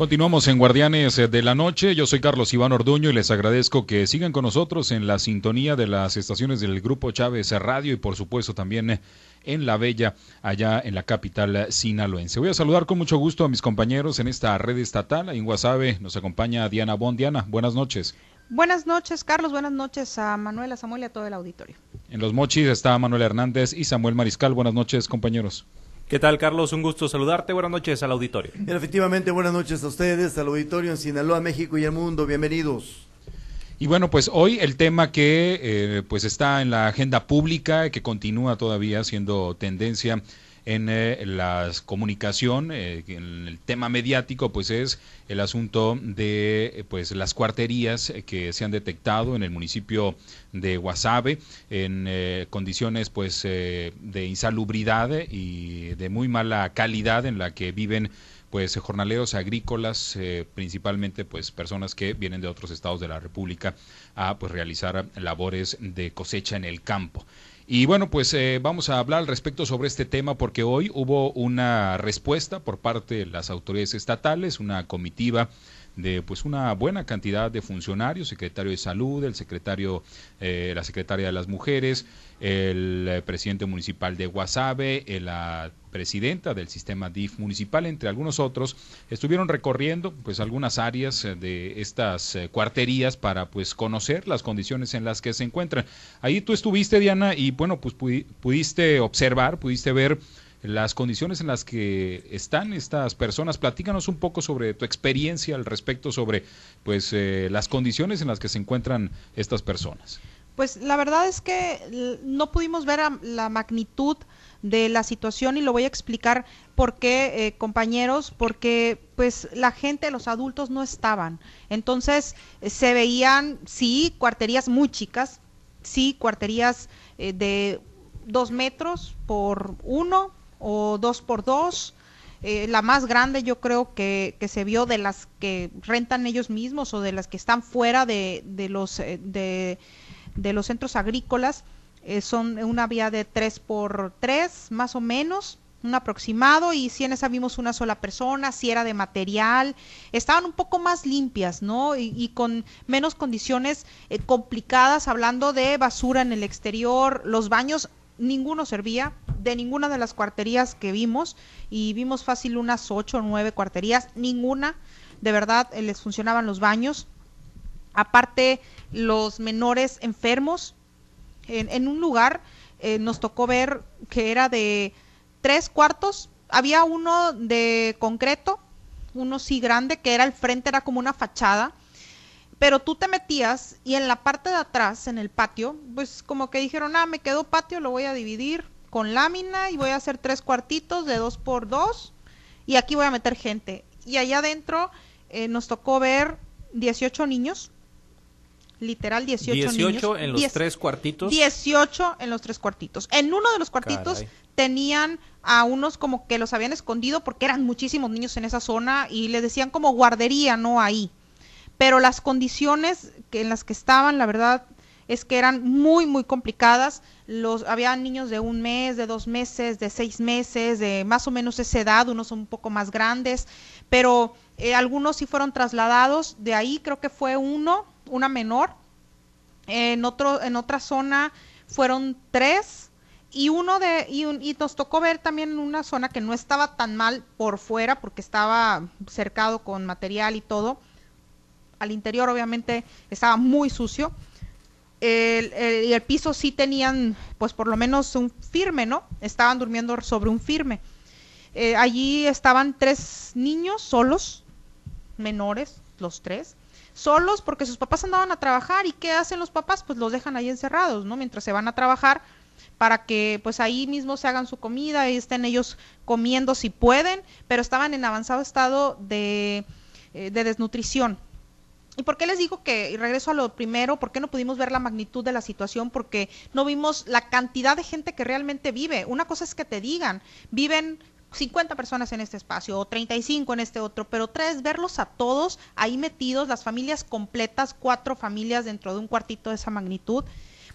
Continuamos en Guardianes de la Noche. Yo soy Carlos Iván Orduño y les agradezco que sigan con nosotros en la sintonía de las estaciones del Grupo Chávez Radio y por supuesto también en La Bella, allá en la capital sinaloense. Voy a saludar con mucho gusto a mis compañeros en esta red estatal. En Guasave nos acompaña Diana Bon. Diana, buenas noches. Buenas noches, Carlos. Buenas noches a Manuela, Samuel y a todo el auditorio. En Los Mochis está Manuel Hernández y Samuel Mariscal. Buenas noches, compañeros. ¿Qué tal, Carlos? Un gusto saludarte. Buenas noches al auditorio. efectivamente, buenas noches a ustedes, al auditorio en Sinaloa, México y el mundo. Bienvenidos. Y bueno, pues hoy el tema que eh, pues está en la agenda pública, que continúa todavía siendo tendencia en eh, la comunicación, eh, en el tema mediático, pues es el asunto de pues las cuarterías que se han detectado en el municipio de Guasave en eh, condiciones pues de insalubridad y de muy mala calidad en la que viven pues jornaleros agrícolas, principalmente pues personas que vienen de otros estados de la República a pues realizar labores de cosecha en el campo. Y bueno, pues eh, vamos a hablar al respecto sobre este tema porque hoy hubo una respuesta por parte de las autoridades estatales, una comitiva de pues una buena cantidad de funcionarios, secretario de salud, el secretario, eh, la secretaria de las mujeres, el eh, presidente municipal de Guasave, eh, la presidenta del sistema DIF municipal, entre algunos otros, estuvieron recorriendo pues algunas áreas de estas cuarterías para pues conocer las condiciones en las que se encuentran. Ahí tú estuviste, Diana, y bueno, pues pudiste observar, pudiste ver las condiciones en las que están estas personas. Platícanos un poco sobre tu experiencia al respecto sobre pues eh, las condiciones en las que se encuentran estas personas. Pues la verdad es que no pudimos ver la magnitud de la situación y lo voy a explicar por qué, eh, compañeros, porque pues la gente, los adultos no estaban. Entonces se veían, sí, cuarterías muy chicas, sí, cuarterías eh, de dos metros por uno, o dos por dos. Eh, la más grande yo creo que, que, se vio de las que rentan ellos mismos o de las que están fuera de, de los, eh, de, de, los centros agrícolas. Eh, son una vía de tres por tres, más o menos, un aproximado, y si en esa vimos una sola persona, si era de material, estaban un poco más limpias, ¿no? Y, y con menos condiciones complicadas, hablando de basura en el exterior, los baños ninguno servía. De ninguna de las cuarterías que vimos y vimos fácil unas ocho o nueve cuarterías, ninguna. De verdad eh, les funcionaban los baños. Aparte, los menores enfermos, en, un lugar eh, nos tocó ver que era de tres cuartos, había uno de concreto, uno sí grande, que era el frente, era como una fachada, pero tú te metías y en la parte de atrás, en el patio, pues como que dijeron, ah, me quedó patio, lo voy a dividir con lámina y voy a hacer tres cuartitos de dos por dos y aquí voy a meter gente. Y allá adentro eh, nos tocó ver 18 niños, literal 18, 18 en los tres cuartitos. 18 en los tres cuartitos. En uno de los cuartitos tenían a unos como que los habían escondido porque eran muchísimos niños en esa zona y le decían como guardería, no ahí pero las condiciones en las que estaban, la verdad, es que eran muy, muy complicadas. Los, había niños de un mes, de dos meses, de seis meses, de más o menos esa edad, unos son un poco más grandes, pero eh, algunos sí fueron trasladados. De ahí creo que fue uno, una menor. En, otro, en otra zona fueron tres y uno de y, y, nos tocó ver también una zona que no estaba tan mal por fuera porque estaba cercado con material y todo al interior obviamente estaba muy sucio. El, el, piso sí tenían, pues por lo menos un firme, ¿no? Estaban durmiendo sobre un firme. Eh, allí estaban tres niños solos, menores, los tres, solos porque sus papás andaban a trabajar y ¿qué hacen los papás? Pues los dejan ahí encerrados, ¿no? Mientras se van a trabajar para que pues ahí mismo se hagan su comida y estén ellos comiendo si pueden, pero estaban en avanzado estado de, eh, de desnutrición, ¿Y por qué les digo que, y regreso a lo primero, por qué no pudimos ver la magnitud de la situación? Porque no vimos la cantidad de gente que realmente vive. Una cosa es que te digan, viven 50 personas en este espacio o 35 en este otro, pero tres, verlos a todos ahí metidos, las familias completas, cuatro familias dentro de un cuartito de esa magnitud.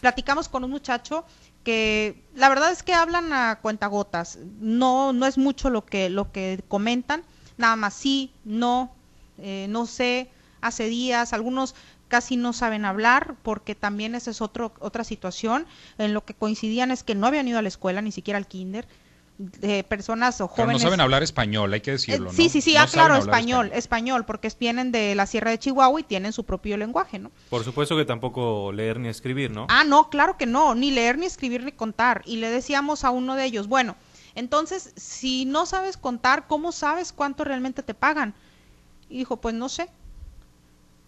Platicamos con un muchacho que la verdad es que hablan a cuentagotas, no, no es mucho lo que, lo que comentan, nada más sí, no, Eh, no sé, hace días, algunos casi no saben hablar porque también esa es otro, otra situación. En lo que coincidían es que no habían ido a la escuela, ni siquiera al kinder de personas o jóvenes. Pero no saben hablar español, hay que decirlo. sí, sí, sí, ah, claro, español, español, porque vienen de la Sierra de Chihuahua y tienen su propio lenguaje, ¿no? Por supuesto que tampoco leer ni escribir, ¿no? Ah, no, claro que no, ni leer, ni escribir, ni contar. Y le decíamos a uno de ellos, bueno, entonces, si no sabes contar, ¿cómo sabes cuánto realmente te pagan? Y dijo, pues no sé,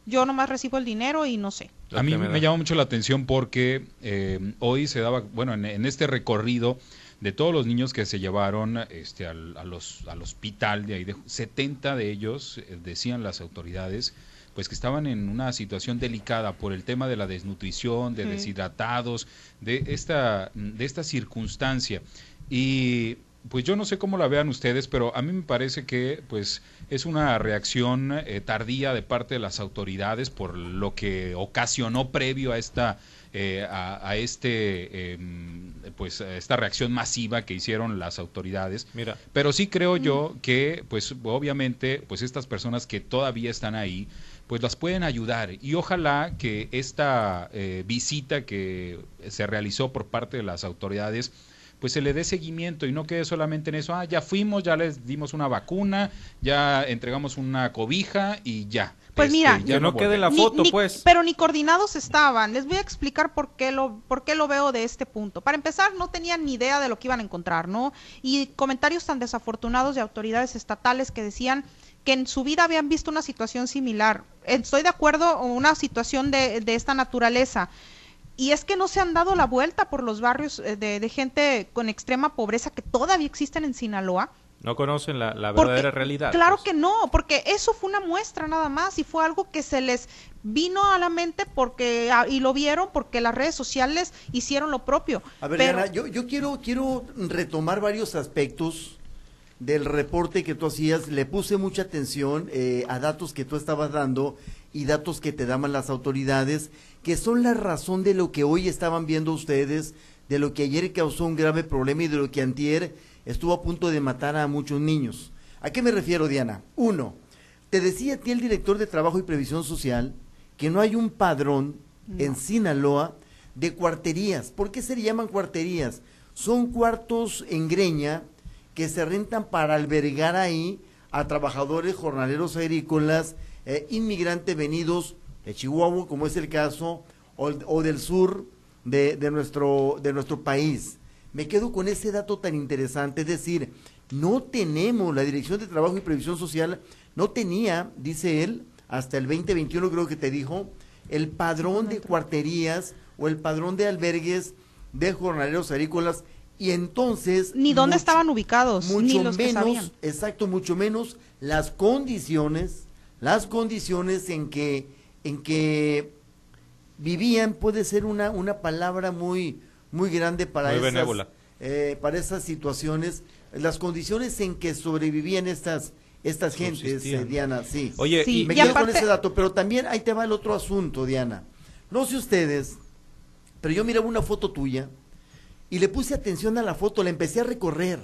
yo nomás recibo el dinero y no sé. A mí me, llama mucho la atención porque eh, hoy se daba, bueno, en, este recorrido de todos los niños que se llevaron este, al, a los, al hospital, de ahí, de, 70 de ellos, eh, decían las autoridades, pues que estaban en una situación delicada por el tema de la desnutrición, de deshidratados, de esta, de esta circunstancia. Y pues yo no sé cómo la vean ustedes, pero a mí me parece que pues es una reacción eh, tardía de parte de las autoridades por lo que ocasionó previo a esta eh, a, este em, pues esta reacción masiva que hicieron las autoridades. Mira. Pero sí creo yo que pues obviamente pues estas personas que todavía están ahí pues las pueden ayudar y ojalá que esta eh, visita que se realizó por parte de las autoridades pues se le dé seguimiento y no quede solamente en eso, ah, ya fuimos, ya les dimos una vacuna, ya entregamos una cobija y ya. Pues mira, este, ya no, quede la foto, pues. Pero ni coordinados estaban. Les voy a explicar por qué lo por qué lo veo de este punto. Para empezar, no tenían ni idea de lo que iban a encontrar, ¿no? Y comentarios tan desafortunados de autoridades estatales que decían que en su vida habían visto una situación similar. Estoy de acuerdo, una situación de, de esta naturaleza y es que no se han dado la vuelta por los barrios eh, de, gente con extrema pobreza que todavía existen en Sinaloa. No conocen la, verdadera realidad. Claro pues. que no, porque eso fue una muestra nada más y fue algo que se les vino a la mente porque ah, y lo vieron porque las redes sociales hicieron lo propio. A ver, yo, yo quiero, quiero retomar varios aspectos del reporte que tú hacías. Le puse mucha atención eh, a datos que tú estabas dando y datos que te daban las autoridades que son la razón de lo que hoy estaban viendo ustedes, de lo que ayer causó un grave problema y de lo que antier estuvo a punto de matar a muchos niños. ¿A qué me refiero, Diana? Uno, te decía a ti el director de Trabajo y Previsión Social que no hay un padrón en Sinaloa de cuarterías. ¿Por qué se llaman cuarterías? Son cuartos en greña que se rentan para albergar ahí a trabajadores jornaleros agrícolas, eh, inmigrantes venidos de Chihuahua, como es el caso, o, del sur de, nuestro, de nuestro país. Me quedo con ese dato tan interesante, es decir, no tenemos, la Dirección de Trabajo y Previsión Social no tenía, dice él, hasta el 2021 creo que te dijo, el padrón de cuarterías o el padrón de albergues de jornaleros agrícolas y entonces ni dónde estaban ubicados mucho ni los menos exacto mucho menos las condiciones las condiciones en que en que vivían puede ser una, una palabra muy, muy grande para, esas, eh, para esas situaciones, las condiciones en que sobrevivían estas, estas gentes, eh, Diana, sí. Oye, y, me quedo con ese dato, pero también ahí te va el otro asunto, Diana. No sé ustedes, pero yo miraba una foto tuya y le puse atención a la foto, la empecé a recorrer.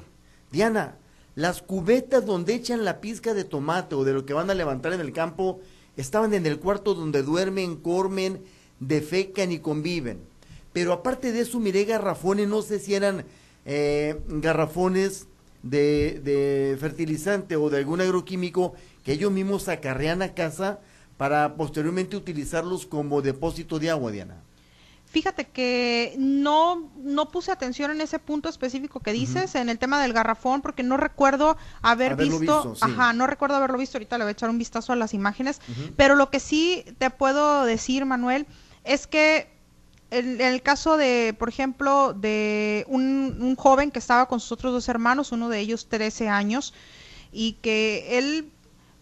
Diana, las cubetas donde echan la pizca de tomate o de lo que van a levantar en el campo estaban en el cuarto donde duermen, comen, defecan y conviven. Pero aparte de eso, miré garrafones, no sé si eran eh, garrafones de, fertilizante o de algún agroquímico que ellos mismos acarrean a casa para posteriormente utilizarlos como depósito de agua, Diana. Fíjate que no, no puse atención en ese punto específico que dices, en el tema del garrafón, porque no recuerdo haber visto, ajá, no recuerdo haberlo visto, ahorita le voy a echar un vistazo a las imágenes, pero lo que sí te puedo decir, Manuel, es que en, el caso de, por ejemplo, de un, un joven que estaba con sus otros dos hermanos, uno de ellos 13 años, y que él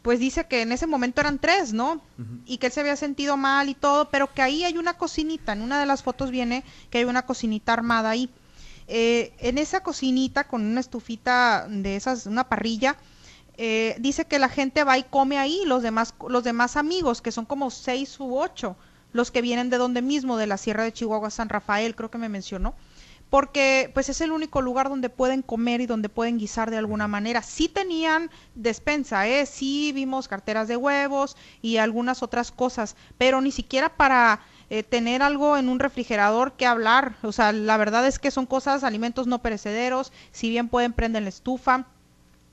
pues dice que en ese momento eran tres, ¿no? Y que él se había sentido mal y todo, pero que ahí hay una cocinita, en una de las fotos viene que hay una cocinita armada ahí. Eh, en esa cocinita con una estufita de esas, una parrilla, eh, dice que la gente va y come ahí, los demás, los demás amigos, que son como seis u ocho, los que vienen de donde mismo, de la Sierra de Chihuahua, San Rafael, creo que me mencionó porque pues es el único lugar donde pueden comer y donde pueden guisar de alguna manera. Sí tenían despensa, ¿eh? sí vimos carteras de huevos y algunas otras cosas, pero ni siquiera para eh, tener algo en un refrigerador que hablar. O sea, la verdad es que son cosas, alimentos no perecederos, si bien pueden prender la estufa,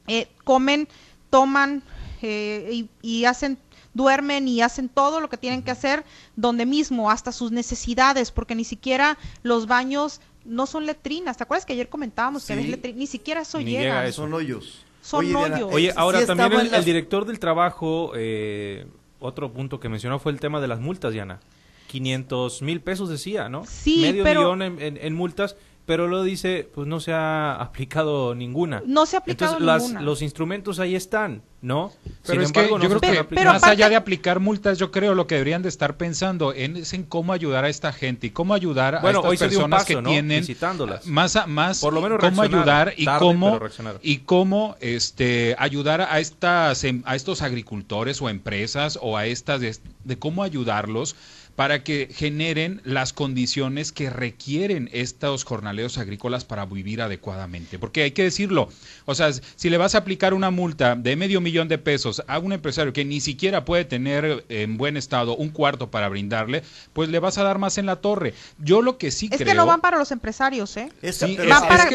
eh, comen, toman eh, y hacen duermen y hacen todo lo que tienen que hacer donde mismo, hasta sus necesidades, porque ni siquiera los baños no son letrinas. ¿Te acuerdas que ayer comentábamos que ni siquiera eso llega? Son hoyos. Son Oye, hoyos. Oye, ahora también el, director del trabajo, eh, otro punto que mencionó fue el tema de las multas, Diana. 500 mil pesos decía, ¿no? Sí, Medio millón en, multas pero lo dice, pues no se ha aplicado ninguna. No se ha aplicado Entonces, ninguna. los instrumentos ahí están, ¿no? Pero es que yo creo que más allá de aplicar multas, yo creo lo que deberían de estar pensando en, es en cómo ayudar a esta gente y cómo ayudar a estas personas que tienen más más por lo menos cómo ayudar y cómo y cómo este ayudar a estas em, a estos agricultores o empresas o a estas de cómo ayudarlos para que generen las condiciones que requieren estos jornaleros agrícolas para vivir adecuadamente. Porque hay que decirlo, o sea, si le vas a aplicar una multa de medio millón de pesos a un empresario que ni siquiera puede tener en buen estado un cuarto para brindarle, pues le vas a dar más en la torre. Yo lo que sí creo... Es que no van para los empresarios, ¿eh?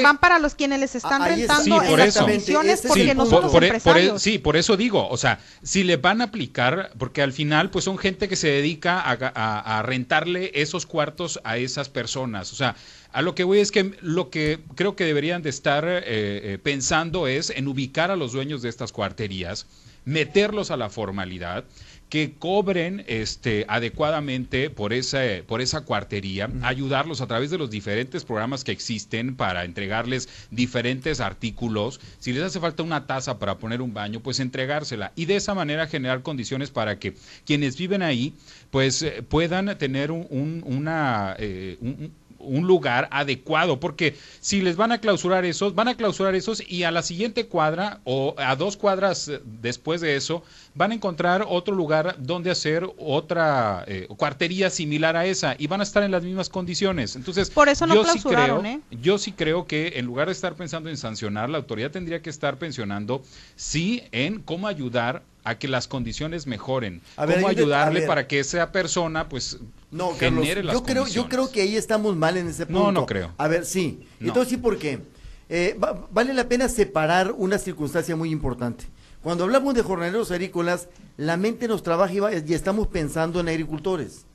van, para, los quienes les están rentando sí, por eso. condiciones porque no son los por, e, empresarios. sí, por eso digo, o sea, si le van a aplicar, porque al final pues son gente que se dedica a a, rentarle esos cuartos a esas personas. O sea, a lo que voy es que lo que creo que deberían de estar eh, eh, pensando es en ubicar a los dueños de estas cuarterías, meterlos a la formalidad que cobren este, adecuadamente por esa, por esa cuartería, ayudarlos a través de los diferentes programas que existen para entregarles diferentes artículos. Si les hace falta una taza para poner un baño, pues entregársela. Y de esa manera generar condiciones para que quienes viven ahí, pues eh, puedan tener un, una, eh, un lugar adecuado, porque si les van a clausurar esos, van a clausurar esos y a la siguiente cuadra o a dos cuadras eh, después de eso van a encontrar otro lugar donde hacer otra eh, cuartería similar a esa y van a estar en las mismas condiciones. Entonces, por eso no yo sí creo, ¿eh? yo sí creo que en lugar de estar pensando en sancionar, la autoridad tendría que estar pensionando sí en cómo ayudar a que las condiciones mejoren, cómo ayudarle para que esa persona pues no, genere las yo creo, yo creo que ahí estamos mal en ese punto. No, no creo. A ver, sí. Entonces sí, ¿por qué? Eh, vale la pena separar una circunstancia muy importante. Cuando hablamos de jornaleros agrícolas, la mente nos trabaja y, estamos pensando en agricultores.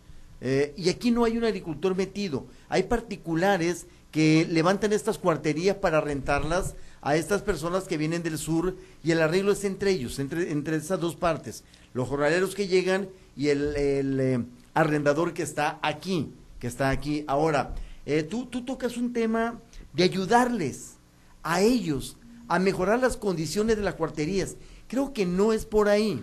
Eh, y aquí no hay un agricultor metido. Hay particulares que levantan estas cuarterías para rentarlas a estas personas que vienen del sur y el arreglo es entre ellos, entre, entre esas dos partes. Los jornaleros que llegan y el, eh, arrendador que está aquí, que está aquí. Ahora, eh, tú, tú tocas un tema de ayudarles a ellos a mejorar las condiciones de las cuarterías. Creo que no es por ahí.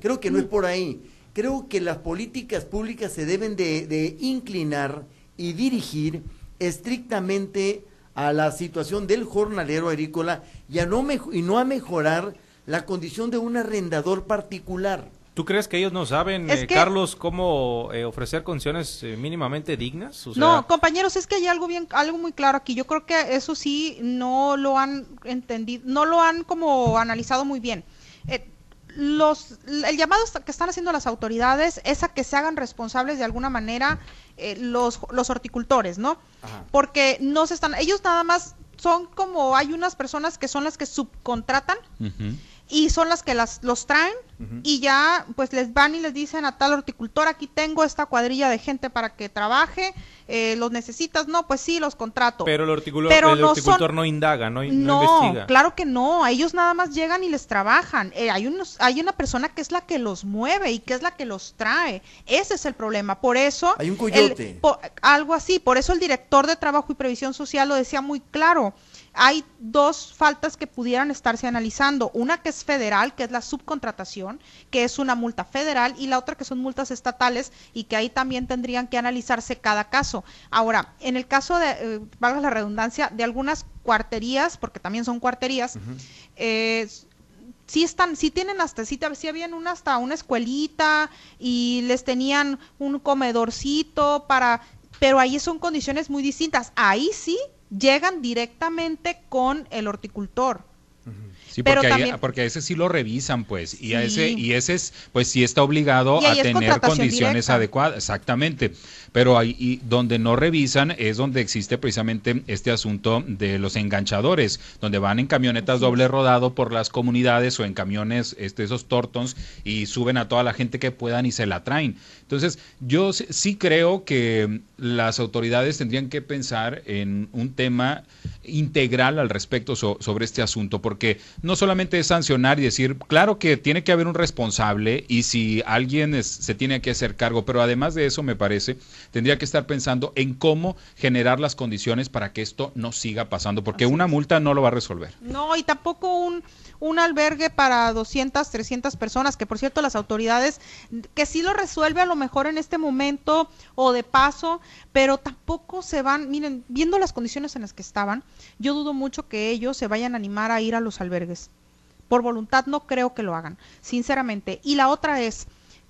Creo que no es por ahí. Creo que las políticas públicas se deben de, inclinar y dirigir estrictamente a la situación del jornalero agrícola y, a no, y no a mejorar la condición de un arrendador particular. ¿Tú crees que ellos no saben, eh, Carlos, cómo eh, ofrecer condiciones eh, mínimamente dignas? No, compañeros, es que hay algo bien, algo muy claro aquí. Yo creo que eso sí no lo han entendido, no lo han como analizado muy bien. Los, el llamado que están haciendo las autoridades es a que se hagan responsables de alguna manera los, los horticultores, ¿no? Porque no se están, ellos nada más son como, hay unas personas que son las que subcontratan y son las que las, los traen y ya pues les van y les dicen a tal horticultor, aquí tengo esta cuadrilla de gente para que trabaje, eh, los necesitas, no, pues sí, los contrato. Pero el horticultor, no, indaga, no, investiga. Claro que no, ellos nada más llegan y les trabajan. Eh, hay, unos, hay una persona que es la que los mueve y que es la que los trae. Ese es el problema. Por eso... Hay un coyote. algo así, por eso el director de Trabajo y Previsión Social lo decía muy claro hay dos faltas que pudieran estarse analizando. Una que es federal, que es la subcontratación, que es una multa federal, y la otra que son multas estatales y que ahí también tendrían que analizarse cada caso. Ahora, en el caso de, eh, valga la redundancia, de algunas cuarterías, porque también son cuarterías, eh, sí están, sí tienen hasta, sí, sí habían una hasta una escuelita y les tenían un comedorcito para, pero ahí son condiciones muy distintas. Ahí sí llegan directamente con el horticultor. Sí, porque, porque a ese sí lo revisan, pues, y a ese y ese es, pues, sí está obligado a tener condiciones adecuadas, exactamente. Pero ahí donde no revisan es donde existe precisamente este asunto de los enganchadores, donde van en camionetas doble rodado por las comunidades o en camiones, este, esos tortons y suben a toda la gente que puedan y se la traen. Entonces, yo sí creo que las autoridades tendrían que pensar en un tema integral al respecto sobre este asunto, porque no solamente es sancionar y decir, claro que tiene que haber un responsable y si alguien se tiene que hacer cargo, pero además de eso me parece, tendría que estar pensando en cómo generar las condiciones para que esto no siga pasando, porque una multa no lo va a resolver. No, y tampoco un un albergue para 200, 300 personas, que por cierto las autoridades, que sí lo resuelve a lo mejor en este momento o de paso, pero tampoco se van, miren, viendo las condiciones en las que estaban, yo dudo mucho que ellos se vayan a animar a ir a los albergues. Por voluntad no creo que lo hagan, sinceramente. Y la otra es,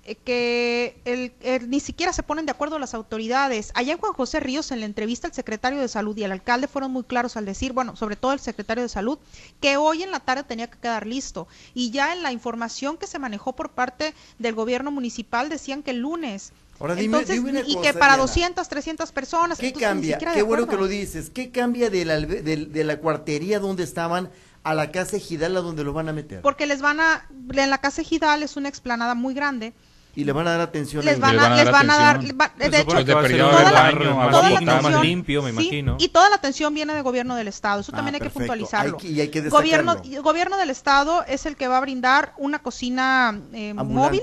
eh, que el, ni siquiera se ponen de acuerdo las autoridades. Allá en Juan José Ríos, en la entrevista, el secretario de Salud y el alcalde fueron muy claros al decir, bueno, sobre todo el secretario de Salud, que hoy en la tarde tenía que quedar listo. Y ya en la información que se manejó por parte del gobierno municipal decían que el lunes. Ahora entonces, y que para 200, 300 personas. ¿Qué cambia? Qué bueno que lo dices. ¿Qué cambia de la, de, la cuartería donde estaban a la casa ejidal a donde lo van a meter? Porque les van a, en la casa ejidal es una explanada muy grande. Y le van a dar atención les van a, les van a dar, de hecho toda más limpio me imagino. y toda la atención viene del gobierno del estado. Eso también ah, hay que puntualizarlo. y hay que gobierno gobierno del estado es el que va a brindar una cocina eh, móvil.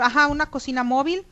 Ajá una cocina móvil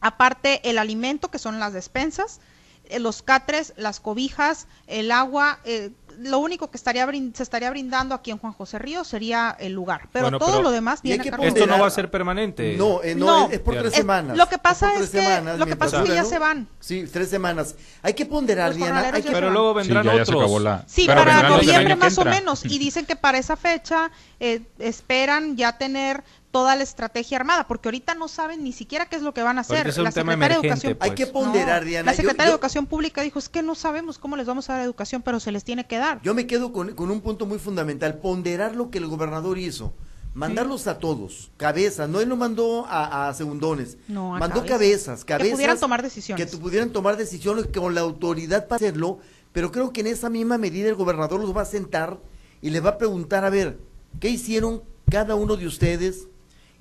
aparte el alimento que son las despensas eh, los catres las cobijas el agua eh, lo único que estaría se estaría brindando aquí en Juan José Río sería el lugar, pero todo lo demás viene a Esto no va a ser permanente. No, eh, no, es, por tres semanas. Lo que pasa es, que lo que pasa es que ya se van. Sí, tres semanas. Hay que ponderar, Diana. pero luego vendrán otros. Sí, para noviembre más o menos. Y dicen que para esa fecha eh, esperan ya tener toda la estrategia armada, porque ahorita no saben ni siquiera qué es lo que van a hacer. la secretaria de Educación, Hay que ponderar, Diana. La secretaria de Educación Pública dijo, es que no sabemos cómo les vamos a dar educación, pero se les tiene que dar. Yo me quedo con, un punto muy fundamental, ponderar lo que el gobernador hizo. Mandarlos a todos, cabezas, no él no mandó a, segundones, mandó cabezas, cabezas. Que pudieran tomar decisiones. Que pudieran tomar decisiones con la autoridad para hacerlo, pero creo que en esa misma medida el gobernador los va a sentar y les va a preguntar, a ver, ¿qué hicieron cada uno de ustedes?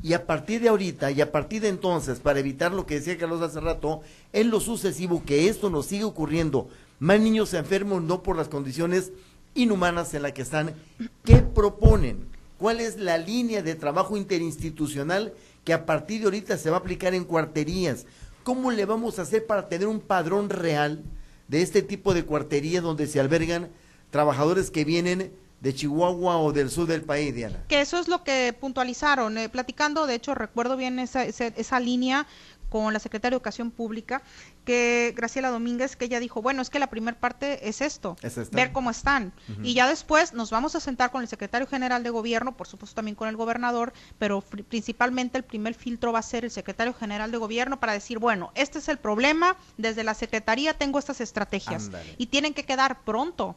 Y a partir de ahorita y a partir de entonces, para evitar lo que decía Carlos hace rato, en lo sucesivo que esto nos sigue ocurriendo, más niños enfermos no por las condiciones inhumanas en las que están, ¿qué proponen? ¿Cuál es la línea de trabajo interinstitucional que a partir de ahorita se va a aplicar en cuarterías? ¿Cómo le vamos a hacer para tener un padrón real de este tipo de cuarterías donde se albergan trabajadores que vienen de Chihuahua o del sur del país, Diana. Que eso es lo que puntualizaron. Eh, platicando, de hecho, recuerdo bien esa, esa, línea con la secretaria de Educación Pública, que Graciela Domínguez, que ella dijo, bueno, es que la primera parte es esto, ver cómo están. Y ya después nos vamos a sentar con el secretario general de gobierno, por supuesto también con el gobernador, pero principalmente el primer filtro va a ser el secretario general de gobierno para decir, bueno, este es el problema, desde la secretaría tengo estas estrategias y tienen que quedar pronto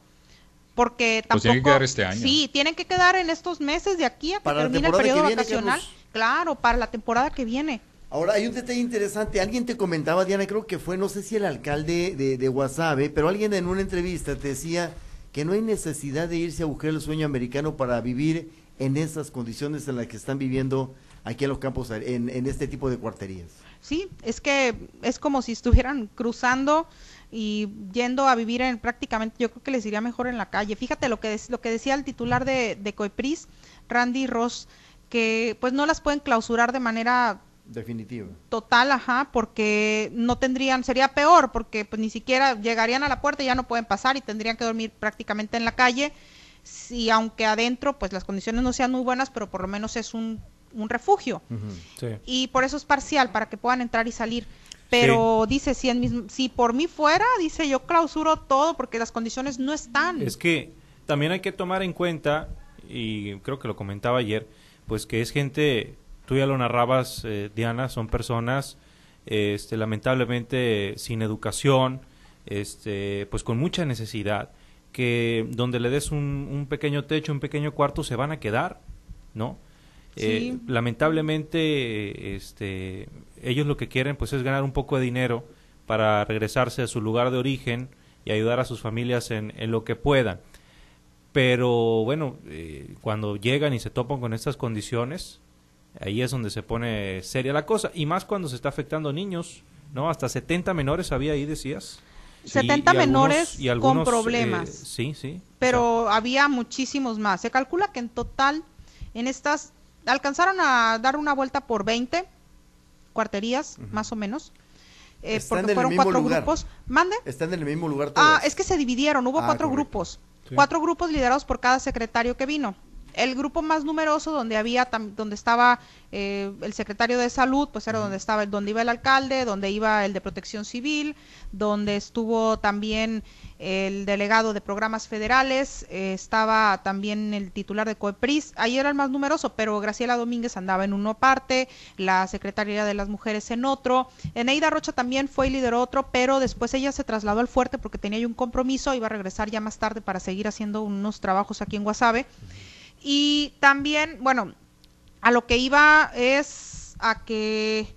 porque tampoco... Pues tienen que quedar este año. Sí, tienen que quedar en estos meses de aquí a que termine el periodo vacacional. Claro, para la temporada que viene. Ahora, hay un detalle interesante. Alguien te comentaba, Diana, creo que fue, no sé si el alcalde de, de Guasave, pero alguien en una entrevista te decía que no hay necesidad de irse a buscar el sueño americano para vivir en esas condiciones en las que están viviendo aquí en los campos, en, en este tipo de cuarterías. Sí, es que es como si estuvieran cruzando y yendo a vivir en prácticamente, yo creo que les iría mejor en la calle. Fíjate lo que, lo que decía el titular de, de Coepris, Randy Ross, que pues no las pueden clausurar de manera definitiva. total ajá porque no tendrían sería peor porque pues ni siquiera llegarían a la puerta y ya no pueden pasar y tendrían que dormir prácticamente en la calle. Si aunque adentro pues las condiciones no sean muy buenas pero por lo menos es un, un refugio. Y por eso es parcial para que puedan entrar y salir pero dice, si, en si por mí fuera, dice, yo clausuro todo porque las condiciones no están. Es que también hay que tomar en cuenta, y creo que lo comentaba ayer, pues que es gente, tú ya lo narrabas, eh, Diana, son personas este, lamentablemente sin educación, este, pues con mucha necesidad, que donde le des un, un pequeño techo, un pequeño cuarto, se van a quedar, ¿no? Eh, lamentablemente, este, ellos lo que quieren pues es ganar un poco de dinero para regresarse a su lugar de origen y ayudar a sus familias en, en lo que puedan. Pero bueno, eh, cuando llegan y se topan con estas condiciones, ahí es donde se pone seria la cosa. Y más cuando se está afectando a niños, ¿no? Hasta 70 menores había ahí, decías. 70 menores con problemas. Eh, sí, sí. Pero había muchísimos más. Se calcula que en total, en estas, alcanzaron a dar una vuelta por 20 cuarterías, más o menos. Eh, porque fueron cuatro grupos. ¿Mande? Están en el mismo lugar Ah, es que se dividieron, hubo ah, cuatro grupos. Cuatro grupos liderados por cada secretario que vino el grupo más numeroso donde había donde estaba eh, el secretario de salud pues era donde estaba donde iba el alcalde donde iba el de protección civil donde estuvo también el delegado de programas federales eh, estaba también el titular de Coepris ahí era el más numeroso pero Graciela Domínguez andaba en uno parte la secretaría de las mujeres en otro Eneida Rocha también fue y lideró otro pero después ella se trasladó al fuerte porque tenía un compromiso iba a regresar ya más tarde para seguir haciendo unos trabajos aquí en Guasave y también, bueno, a lo que iba es a que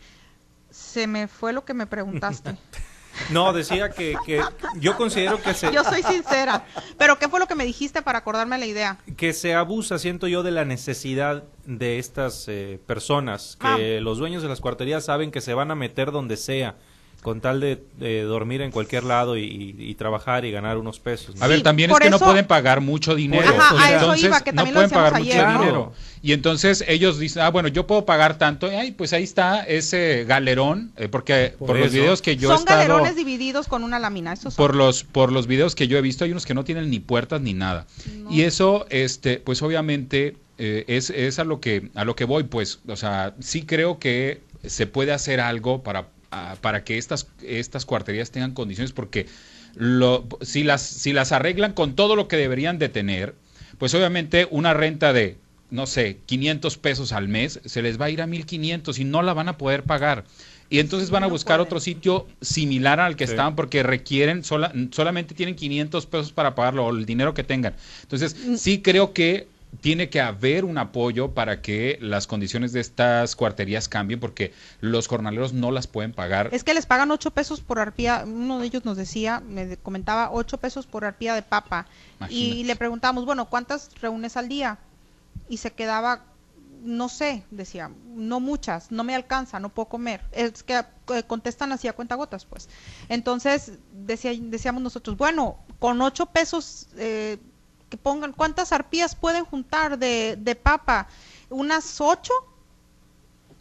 se me fue lo que me preguntaste. No, decía que, que, yo considero que se... Yo soy sincera, pero ¿qué fue lo que me dijiste para acordarme la idea? Que se abusa, siento yo, de la necesidad de estas eh, personas, que ah. los dueños de las cuarterías saben que se van a meter donde sea con tal de, dormir en cualquier lado y, trabajar y ganar unos pesos. A ver, también es que no pueden pagar mucho dinero. entonces, no pueden pagar mucho dinero. Y entonces ellos dicen, ah, bueno, yo puedo pagar tanto. Y pues ahí está ese galerón, eh, porque por, los videos que yo he estado... Son galerones divididos con una lámina, eso Por los, por los videos que yo he visto, hay unos que no tienen ni puertas ni nada. Y eso, este, pues obviamente... Eh, es, es a lo que a lo que voy pues o sea sí creo que se puede hacer algo para para que estas, estas cuarterías tengan condiciones, porque lo, si, las, si las arreglan con todo lo que deberían de tener, pues obviamente una renta de, no sé, 500 pesos al mes, se les va a ir a 1500 y no la van a poder pagar. Y entonces van a buscar otro sitio similar al que estaban porque requieren, solamente tienen 500 pesos para pagarlo o el dinero que tengan. Entonces, mm. sí creo que tiene que haber un apoyo para que las condiciones de estas cuarterías cambien porque los jornaleros no las pueden pagar. Es que les pagan ocho pesos por arpía, uno de ellos nos decía, me comentaba ocho pesos por arpía de papa y le preguntamos, bueno, ¿cuántas reúnes al día? Y se quedaba, no sé, decía, no muchas, no me alcanza, no puedo comer. Es que eh, contestan así a cuentagotas, pues. Entonces decía, decíamos nosotros, bueno, con ocho pesos... Eh, que pongan cuántas arpías pueden juntar de, de papa, unas ocho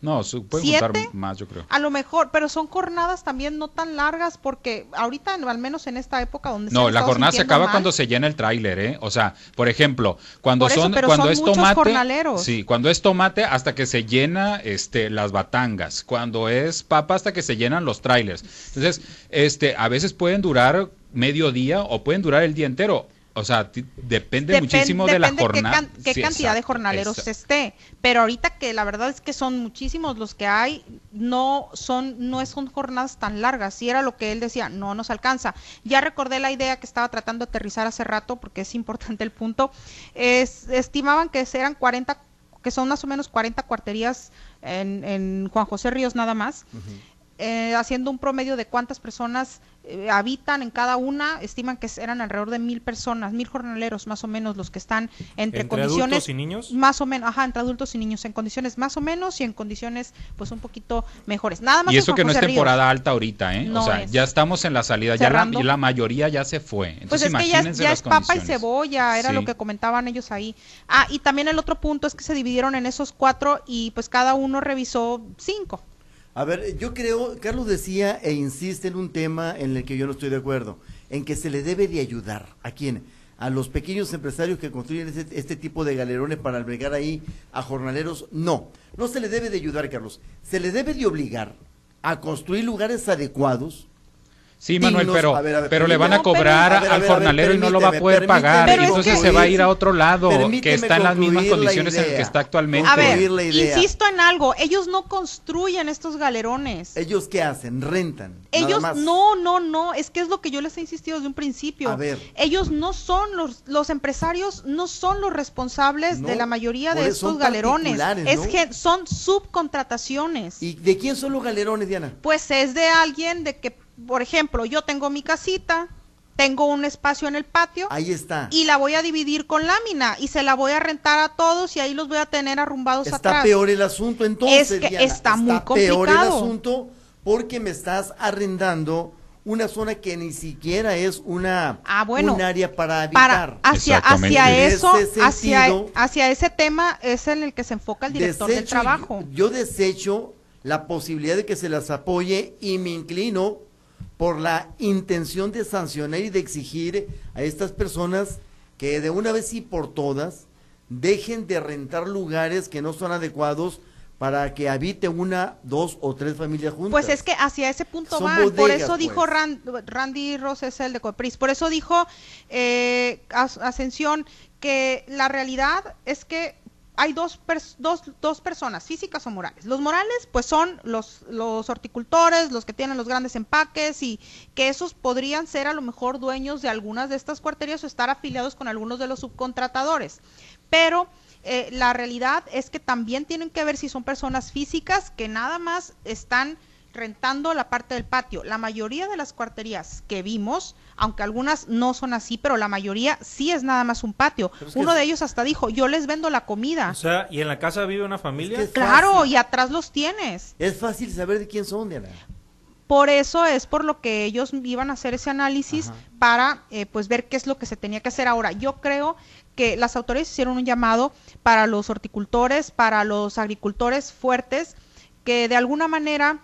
no, pueden juntar más, yo creo. A lo mejor, pero son jornadas también no tan largas porque ahorita, al menos en esta época donde No, la jornada se acaba cuando se llena el tráiler, ¿eh? O sea, por ejemplo, cuando son cuando es tomate, sí, cuando es tomate hasta que se llena este las batangas, cuando es papa hasta que se llenan los trailers. Entonces, este a veces pueden durar medio día o pueden durar el día entero. O sea, depende, muchísimo de la jornada. Qué, qué cantidad de jornaleros esté. Pero ahorita que la verdad es que son muchísimos los que hay, no son, no son jornadas tan largas. Si era lo que él decía, no nos alcanza. Ya recordé la idea que estaba tratando de aterrizar hace rato, porque es importante el punto. Es, estimaban que eran 40, que son más o menos 40 cuarterías en, en Juan José Ríos nada más. Eh, haciendo un promedio de cuántas personas eh, habitan en cada una, estiman que eran alrededor de mil personas, mil jornaleros más o menos los que están entre, condiciones adultos y niños más o menos, ajá, entre adultos y niños en condiciones más o menos y en condiciones pues un poquito mejores. Nada más. Y eso que no es temporada alta ahorita, ¿eh? o sea, ya estamos en la salida, ya la, la, mayoría ya se fue. Entonces, pues es que ya, es papa y cebolla, era lo que comentaban ellos ahí. Ah, y también el otro punto es que se dividieron en esos cuatro y pues cada uno revisó cinco. A ver, yo creo, Carlos decía e insiste en un tema en el que yo no estoy de acuerdo, en que se le debe de ayudar. ¿A quién? A los pequeños empresarios que construyen este, este, tipo de galerones para albergar ahí a jornaleros. No, no se le debe de ayudar, Carlos. Se le debe de obligar a construir lugares adecuados Sí, Manuel, pero, pero le van a cobrar al jornalero y no lo va a poder pagar. entonces se va a ir a otro lado que está en las mismas condiciones en que está actualmente. A ver, insisto en algo, ellos no construyen estos galerones. ¿Ellos qué hacen? Rentan. Ellos no, no, no, es que es lo que yo les he insistido desde un principio. A ver. Ellos no son los los empresarios no son los responsables de la mayoría de estos galerones. Es son subcontrataciones. ¿Y de quién son los galerones, Diana? Pues es de alguien de que por ejemplo, yo tengo mi casita, tengo un espacio en el patio. Ahí está. Y la voy a dividir con lámina y se la voy a rentar a todos y ahí los voy a tener arrumbados está atrás. Está peor el asunto entonces. Es que está muy complicado. peor el asunto porque me estás arrendando una zona que ni siquiera es una ah, un área para habitar. hacia hacia eso, hacia, hacia ese tema es en el que se enfoca el director del trabajo. Yo, yo desecho la posibilidad de que se las apoye y me inclino por la intención de sancionar y de exigir a estas personas que de una vez y por todas dejen de rentar lugares que no son adecuados para que habite una, dos o tres familias juntas. Pues es que hacia ese punto van. por eso dijo pues. Randy Ross, es el de Copris, por eso dijo eh, Ascensión que la realidad es que hay dos, dos, dos, personas, físicas o morales. Los morales, pues son los, los horticultores, los que tienen los grandes empaques y que esos podrían ser a lo mejor dueños de algunas de estas cuarterías o estar afiliados con algunos de los subcontratadores. Pero eh, la realidad es que también tienen que ver si son personas físicas que nada más están rentando la parte del patio. La mayoría de las cuarterías que vimos, aunque algunas no son así, pero la mayoría sí es nada más un patio. Uno de ellos hasta dijo, yo les vendo la comida. O sea, ¿y en la casa vive una familia? claro, y atrás los tienes. Es fácil saber de quién son, Diana. Por eso es por lo que ellos iban a hacer ese análisis para eh, pues ver qué es lo que se tenía que hacer ahora. Yo creo que las autoridades hicieron un llamado para los horticultores, para los agricultores fuertes, que de alguna manera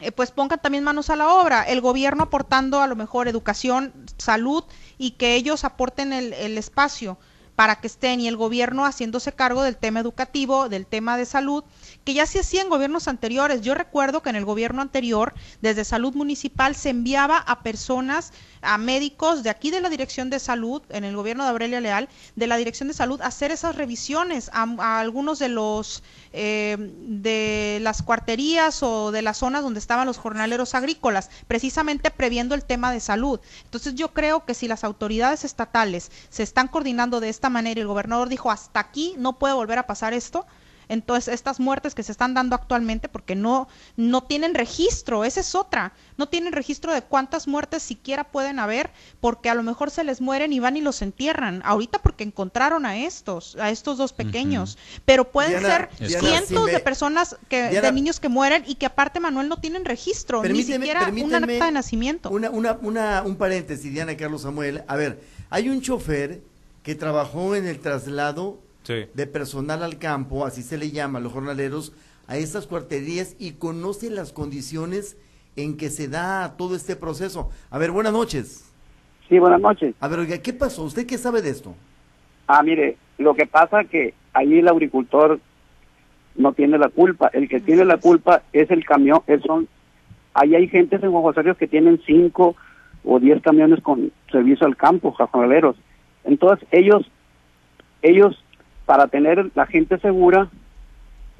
eh, pues pongan también manos a la obra, el gobierno aportando a lo mejor educación, salud y que ellos aporten el, el espacio para que estén y el gobierno haciéndose cargo del tema educativo, del tema de salud, que ya se hacía en gobiernos anteriores. Yo recuerdo que en el gobierno anterior, desde salud municipal, se enviaba a personas, a médicos de aquí de la Dirección de Salud, en el gobierno de Aurelia Leal, de la Dirección de Salud, a hacer esas revisiones a, algunos de los eh, de las cuarterías o de las zonas donde estaban los jornaleros agrícolas, precisamente previendo el tema de salud. Entonces yo creo que si las autoridades estatales se están coordinando de esta manera y el gobernador dijo hasta aquí no puede volver a pasar esto, entonces estas muertes que se están dando actualmente porque no no tienen registro esa es otra. No tienen registro de cuántas muertes siquiera pueden haber porque a lo mejor se les mueren y van y los entierran. Ahorita porque encontraron a estos a estos dos pequeños. Pero pueden ser cientos de personas que de niños que mueren y que aparte Manuel no tienen registro ni siquiera una acta de nacimiento. una, una, una un paréntesis Diana Carlos Samuel. A ver hay un chofer que trabajó en el traslado de personal al campo, así se le llama a los jornaleros, a estas cuarterías y conoce las condiciones en que se da todo este proceso. A ver, buenas noches. Sí, buenas noches. A ver, oiga, ¿qué pasó? ¿Usted qué sabe de esto? Ah, mire, lo que pasa que allí el agricultor no tiene la culpa. El que tiene la culpa es el camión. Son, ahí hay gente en Juan que tienen cinco o diez camiones con servicio al campo, jornaleros. Entonces ellos, ellos para tener la gente segura,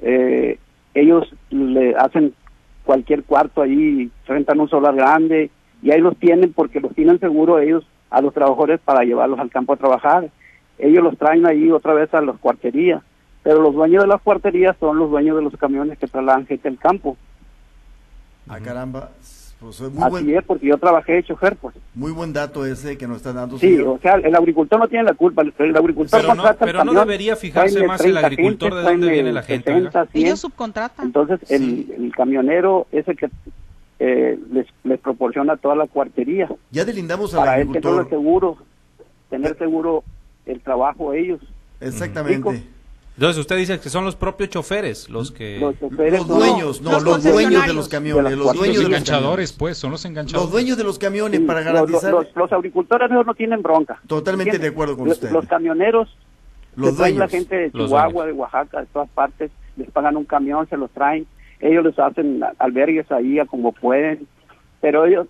eh, ellos le hacen cualquier cuarto ahí, rentan un solar grande y ahí los tienen porque los tienen seguro ellos a los trabajadores para llevarlos al campo a trabajar. Ellos los traen ahí otra vez a las cuarterías, pero los dueños de las cuarterías son los dueños de los camiones que trasladan gente al campo. Ah, caramba. Pues muy Así es, porque yo trabajé de chofer, pues. Muy buen dato ese que nos está dando. Sí, o sea, el agricultor no tiene la culpa, el agricultor pero no, pero no debería fijarse más el agricultor de dónde viene la gente. Ellos subcontratan. Entonces, el, camionero es el que eh, les, les proporciona toda la cuartería. Ya delindamos al para agricultor. Para seguro, tener seguro el trabajo ellos. Exactamente. Entonces usted dice que son los propios choferes los que... Los, dueños, no, los, dueños de los camiones. los dueños los enganchadores, pues, son los enganchadores. Los dueños de los camiones para garantizar... Los, agricultores no tienen bronca. Totalmente de acuerdo con usted. Los camioneros, los dueños. la gente de Chihuahua, de Oaxaca, de todas partes, les pagan un camión, se los traen. Ellos les hacen albergues ahí a como pueden. Pero ellos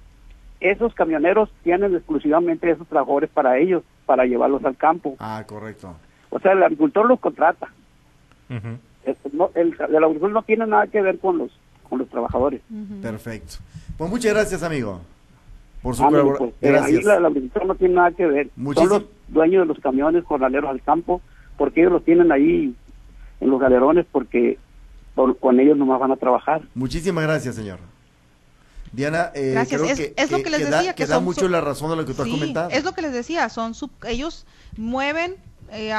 esos camioneros tienen exclusivamente esos trabajadores para ellos, para llevarlos al campo. Ah, correcto. O sea, el agricultor los contrata. el, el, agricultor no tiene nada que ver con los con los trabajadores. Perfecto. Pues muchas gracias, amigo. Por su colaboración. Pues, eh, ahí el agricultor no tiene nada que ver. Son los dueños de los camiones jornaleros al campo, porque ellos los tienen ahí en los galerones, porque con ellos nomás van a trabajar. Muchísimas gracias, señor. Diana, eh, Creo es, que, es, lo que, les decía. que, da mucho la razón de lo que tú has comentado. Es lo que les decía, son ellos mueven, eh,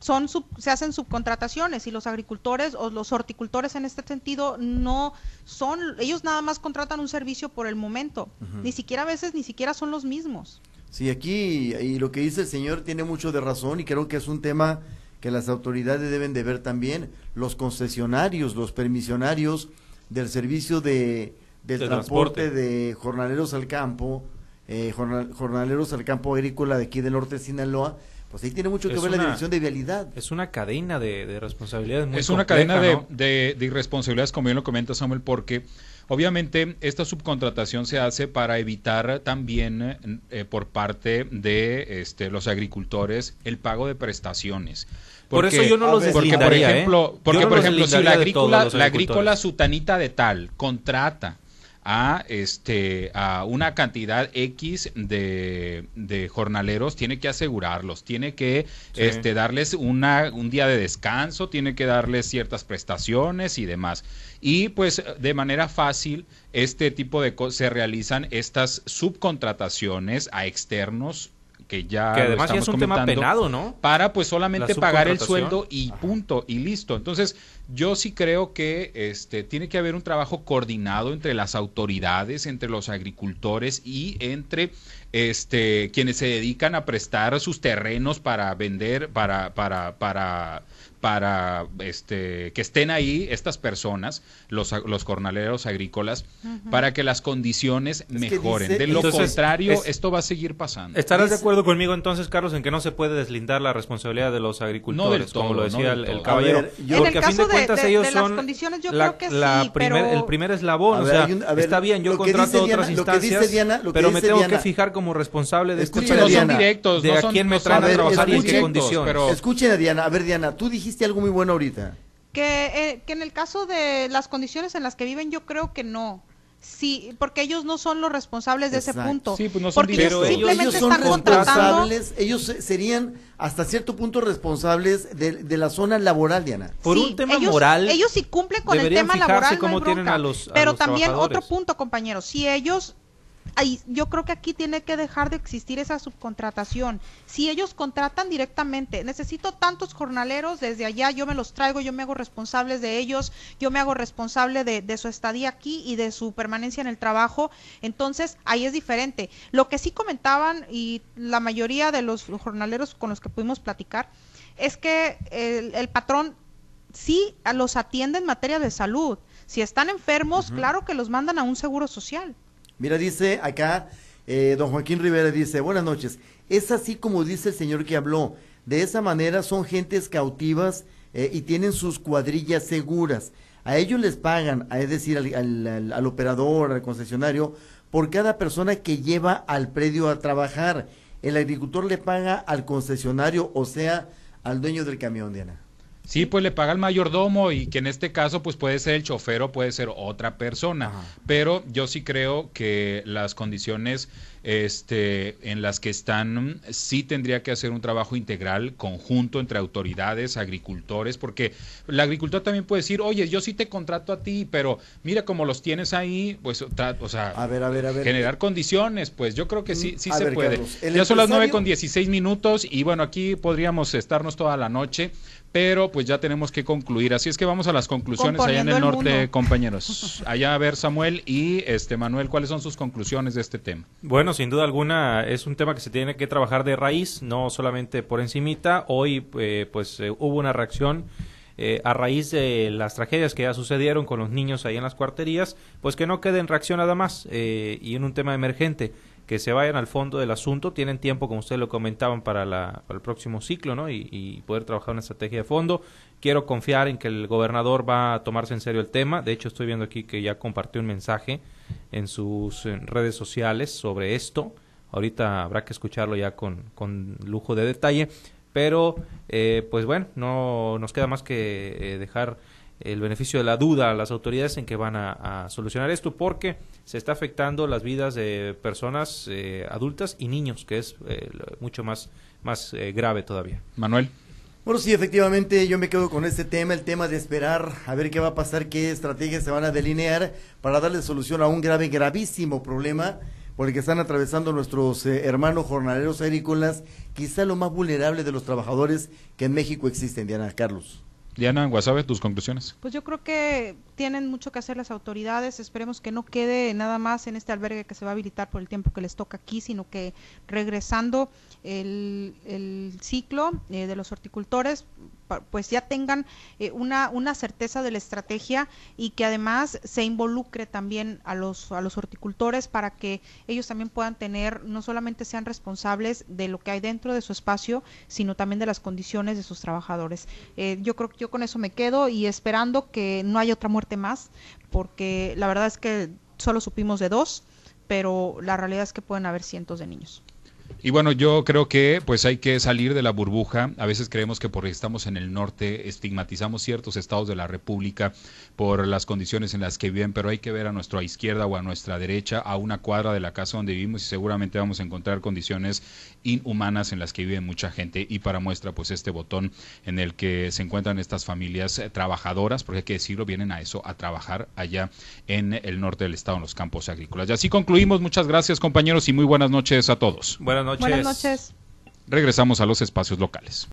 son se hacen subcontrataciones y los agricultores o los horticultores en este sentido no son, ellos nada más contratan un servicio por el momento, ni siquiera a veces ni siquiera son los mismos. Sí, aquí y lo que dice el señor tiene mucho de razón y creo que es un tema que las autoridades deben de ver también, los concesionarios, los permisionarios del servicio de del transporte, de jornaleros al campo, eh, jornaleros al campo agrícola de aquí del norte de Sinaloa, pues ahí tiene mucho que ver la dirección de vialidad. Es una cadena de, responsabilidades muy Es una cadena de, de, irresponsabilidades, como bien lo comenta Samuel, porque obviamente esta subcontratación se hace para evitar también eh, por parte de este, los agricultores el pago de prestaciones. por eso yo no los Porque, por ¿eh? ejemplo, porque, por ejemplo si la agrícola, la agrícola sutanita de tal contrata a este a una cantidad X de, de jornaleros, tiene que asegurarlos, tiene que este darles una, un día de descanso, tiene que darles ciertas prestaciones y demás. Y pues de manera fácil este tipo de cosas se realizan estas subcontrataciones a externos que ya que además es un tema penado, ¿no? Para pues solamente pagar el sueldo y punto y listo. Entonces, yo sí creo que este tiene que haber un trabajo coordinado entre las autoridades, entre los agricultores y entre este quienes se dedican a prestar sus terrenos para vender para para para para este, que estén ahí estas personas, los, los jornaleros agrícolas, para que las condiciones mejoren. de lo contrario, esto va a seguir pasando. ¿Estarás de acuerdo conmigo entonces, Carlos, en que no se puede deslindar la responsabilidad de los agricultores, como lo decía el, caballero? porque a fin de cuentas ellos son la, primer, el primer eslabón. o sea, está bien, yo contrato otras instancias, pero me tengo que fijar como responsable de escuchar no son directos, de a quién me traen a trabajar y en qué condiciones. Escuchen a Diana, a ver Diana, tú dijiste algo muy bueno ahorita. Que, eh, que en el caso de las condiciones en las que viven, yo creo que no. Sí, porque ellos no son los responsables de ese punto. Sí, pues no son porque ellos simplemente están contratando. Ellos serían hasta cierto punto responsables de, la zona laboral, Diana. Por un tema moral. Ellos sí cumplen con el tema laboral, no tienen a los, pero también otro punto, compañeros. Si ellos yo creo que aquí tiene que dejar de existir esa subcontratación. Si ellos contratan directamente, necesito tantos jornaleros desde allá, yo me los traigo, yo me hago responsables de ellos, yo me hago responsable de, su estadía aquí y de su permanencia en el trabajo, entonces ahí es diferente. Lo que sí comentaban y la mayoría de los jornaleros con los que pudimos platicar es que el, el patrón sí los atiende en materia de salud. Si están enfermos, claro que los mandan a un seguro social. Mira, dice acá, eh, don Joaquín Rivera dice, buenas noches, es así como dice el señor que habló, de esa manera son gentes cautivas eh, y tienen sus cuadrillas seguras. A ellos les pagan, es decir, al, al, operador, al concesionario, por cada persona que lleva al predio a trabajar. El agricultor le paga al concesionario, o sea, al dueño del camión, Diana. Sí, pues le paga el mayordomo y que en este caso pues puede ser el chofer o puede ser otra persona. Pero yo sí creo que las condiciones este, en las que están, sí tendría que hacer un trabajo integral, conjunto entre autoridades, agricultores, porque el agricultor también puede decir, oye, yo sí te contrato a ti, pero mira cómo los tienes ahí, pues, o sea, a ver, a ver, a ver. generar condiciones, pues yo creo que sí, sí se puede. ya son las nueve con dieciséis minutos y bueno, aquí podríamos estarnos toda la noche, pero pues ya tenemos que concluir. Así es que vamos a las conclusiones allá en el, norte, compañeros. Allá a ver Samuel y este Manuel, ¿cuáles son sus conclusiones de este tema? Bueno, sin duda alguna es un tema que se tiene que trabajar de raíz, no solamente por encimita. Hoy eh, pues eh, hubo una reacción eh, a raíz de las tragedias que ya sucedieron con los niños ahí en las cuarterías, pues que no quede en reacción nada más y en un tema emergente que se vayan al fondo del asunto. Tienen tiempo, como ustedes lo comentaban, para, la, el próximo ciclo ¿no? y, poder trabajar una estrategia de fondo. Quiero confiar en que el gobernador va a tomarse en serio el tema. De hecho, estoy viendo aquí que ya compartió un mensaje en sus redes sociales sobre esto. Ahorita habrá que escucharlo ya con, con lujo de detalle, pero eh, pues bueno, no nos queda más que eh, dejar el beneficio de la duda a las autoridades en que van a, solucionar esto porque se está afectando las vidas de personas eh, adultas y niños, que es mucho más, más grave todavía. Manuel. Bueno, sí, efectivamente, yo me quedo con este tema, el tema de esperar a ver qué va a pasar, qué estrategias se van a delinear para darle solución a un grave, gravísimo problema por el que están atravesando nuestros eh, hermanos jornaleros agrícolas, quizá lo más vulnerable de los trabajadores que en México existen, Diana Carlos. Diana Guasave, tus conclusiones. Pues yo creo que tienen mucho que hacer las autoridades. Esperemos que no quede nada más en este albergue que se va a habilitar por el tiempo que les toca aquí, sino que regresando el, ciclo eh, de los horticultores, pues ya tengan eh, una, una certeza de la estrategia y que además se involucre también a los, a los horticultores para que ellos también puedan tener, no solamente sean responsables de lo que hay dentro de su espacio, sino también de las condiciones de sus trabajadores. Eh, yo creo que yo con eso me quedo y esperando que no haya otra muerte más, porque la verdad es que solo supimos de dos, pero la realidad es que pueden haber cientos de niños. Y bueno, yo creo que pues hay que salir de la burbuja. A veces creemos que porque estamos en el norte estigmatizamos ciertos estados de la República por las condiciones en las que viven, pero hay que ver a nuestra izquierda o a nuestra derecha, a una cuadra de la casa donde vivimos y seguramente vamos a encontrar condiciones inhumanas en las que vive mucha gente. Y para muestra pues este botón en el que se encuentran estas familias eh, trabajadoras, porque hay que decirlo, vienen a eso, a trabajar allá en el norte del estado, en los campos agrícolas. Y así concluimos. Muchas gracias compañeros y muy buenas noches a todos. Buenas noches. Buenas noches. Regresamos a los espacios locales.